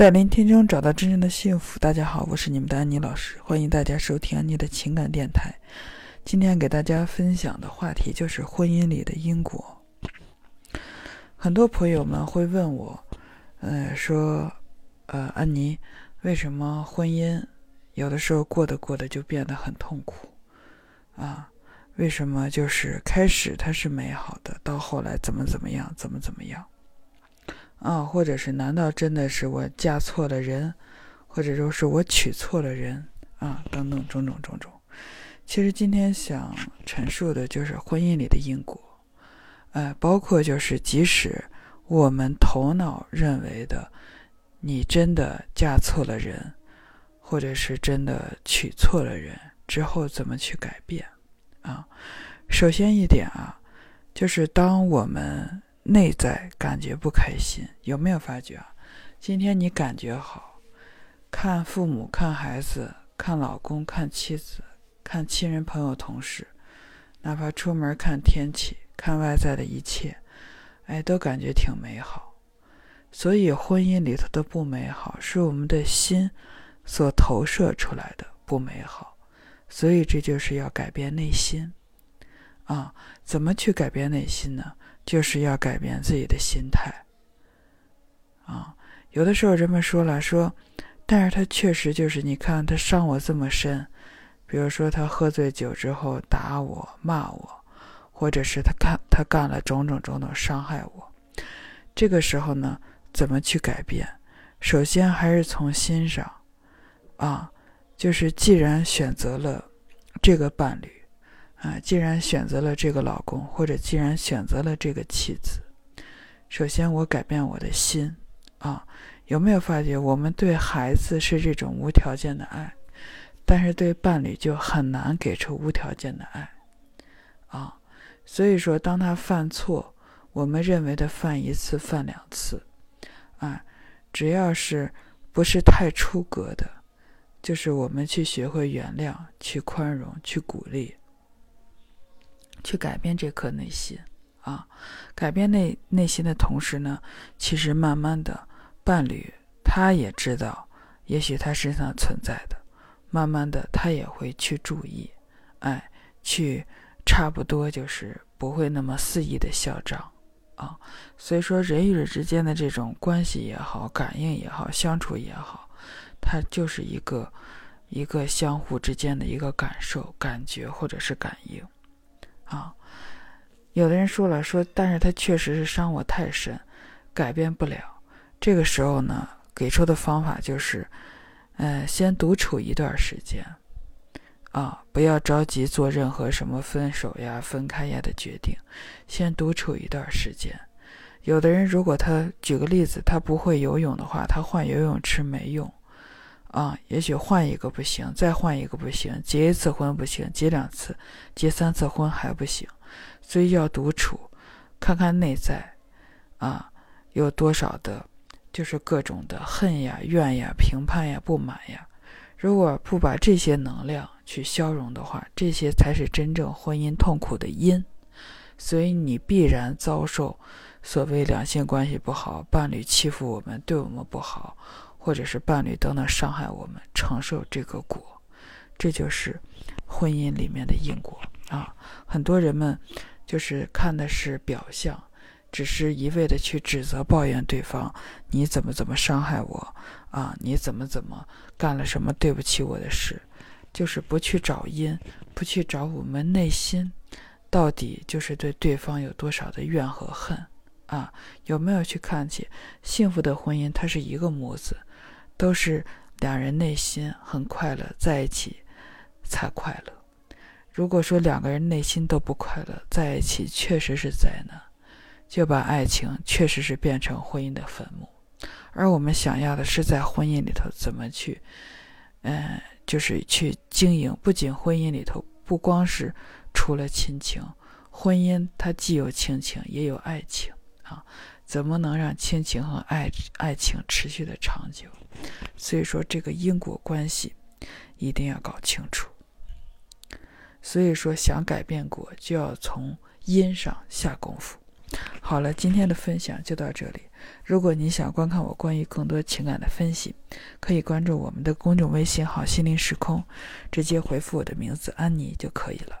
在聆听中找到真正的幸福。大家好，我是你们的安妮老师，欢迎大家收听安妮的情感电台。今天给大家分享的话题就是婚姻里的因果。很多朋友们会问我，呃，说，呃，安妮，为什么婚姻有的时候过得过得就变得很痛苦啊？为什么就是开始它是美好的，到后来怎么怎么样，怎么怎么样？啊，或者是难道真的是我嫁错了人，或者说是我娶错了人啊？等等种种种种。其实今天想陈述的就是婚姻里的因果，呃，包括就是即使我们头脑认为的，你真的嫁错了人，或者是真的娶错了人之后，怎么去改变啊？首先一点啊，就是当我们。内在感觉不开心，有没有发觉啊？今天你感觉好，看父母、看孩子、看老公、看妻子、看亲人、朋友、同事，哪怕出门看天气、看外在的一切，哎，都感觉挺美好。所以婚姻里头的不美好，是我们的心所投射出来的不美好。所以这就是要改变内心啊！怎么去改变内心呢？就是要改变自己的心态，啊，有的时候人们说了说，但是他确实就是你看他伤我这么深，比如说他喝醉酒之后打我骂我，或者是他看他干了种种种种伤害我，这个时候呢，怎么去改变？首先还是从心上，啊，就是既然选择了这个伴侣。啊，既然选择了这个老公，或者既然选择了这个妻子，首先我改变我的心啊。有没有发觉，我们对孩子是这种无条件的爱，但是对伴侣就很难给出无条件的爱啊。所以说，当他犯错，我们认为的犯一次、犯两次，啊，只要是不是太出格的，就是我们去学会原谅、去宽容、去鼓励。去改变这颗内心啊，改变内内心的同时呢，其实慢慢的，伴侣他也知道，也许他身上存在的，慢慢的他也会去注意，哎，去差不多就是不会那么肆意的嚣张啊。所以说，人与人之间的这种关系也好，感应也好，相处也好，它就是一个一个相互之间的一个感受、感觉或者是感应。啊，有的人说了说，但是他确实是伤我太深，改变不了。这个时候呢，给出的方法就是，嗯，先独处一段时间，啊，不要着急做任何什么分手呀、分开呀的决定，先独处一段时间。有的人如果他举个例子，他不会游泳的话，他换游泳池没用。啊，也许换一个不行，再换一个不行，结一次婚不行，结两次，结三次婚还不行，所以要独处，看看内在，啊，有多少的，就是各种的恨呀、怨呀、评判呀、不满呀。如果不把这些能量去消融的话，这些才是真正婚姻痛苦的因。所以你必然遭受所谓两性关系不好，伴侣欺负我们，对我们不好。或者是伴侣等等伤害我们，承受这个果，这就是婚姻里面的因果啊！很多人们就是看的是表象，只是一味的去指责、抱怨对方，你怎么怎么伤害我啊？你怎么怎么干了什么对不起我的事？就是不去找因，不去找我们内心到底就是对对方有多少的怨和恨啊？有没有去看起幸福的婚姻？它是一个模子。都是两人内心很快乐，在一起才快乐。如果说两个人内心都不快乐，在一起确实是灾难，就把爱情确实是变成婚姻的坟墓。而我们想要的是在婚姻里头怎么去，嗯，就是去经营。不仅婚姻里头不光是除了亲情，婚姻它既有亲情也有爱情啊，怎么能让亲情和爱爱情持续的长久？所以说，这个因果关系一定要搞清楚。所以说，想改变果，就要从因上下功夫。好。了，今天的分享就到这里。如果你想观看我关于更多情感的分析，可以关注我们的公众微信号“心灵时空”，直接回复我的名字“安妮”就可以了。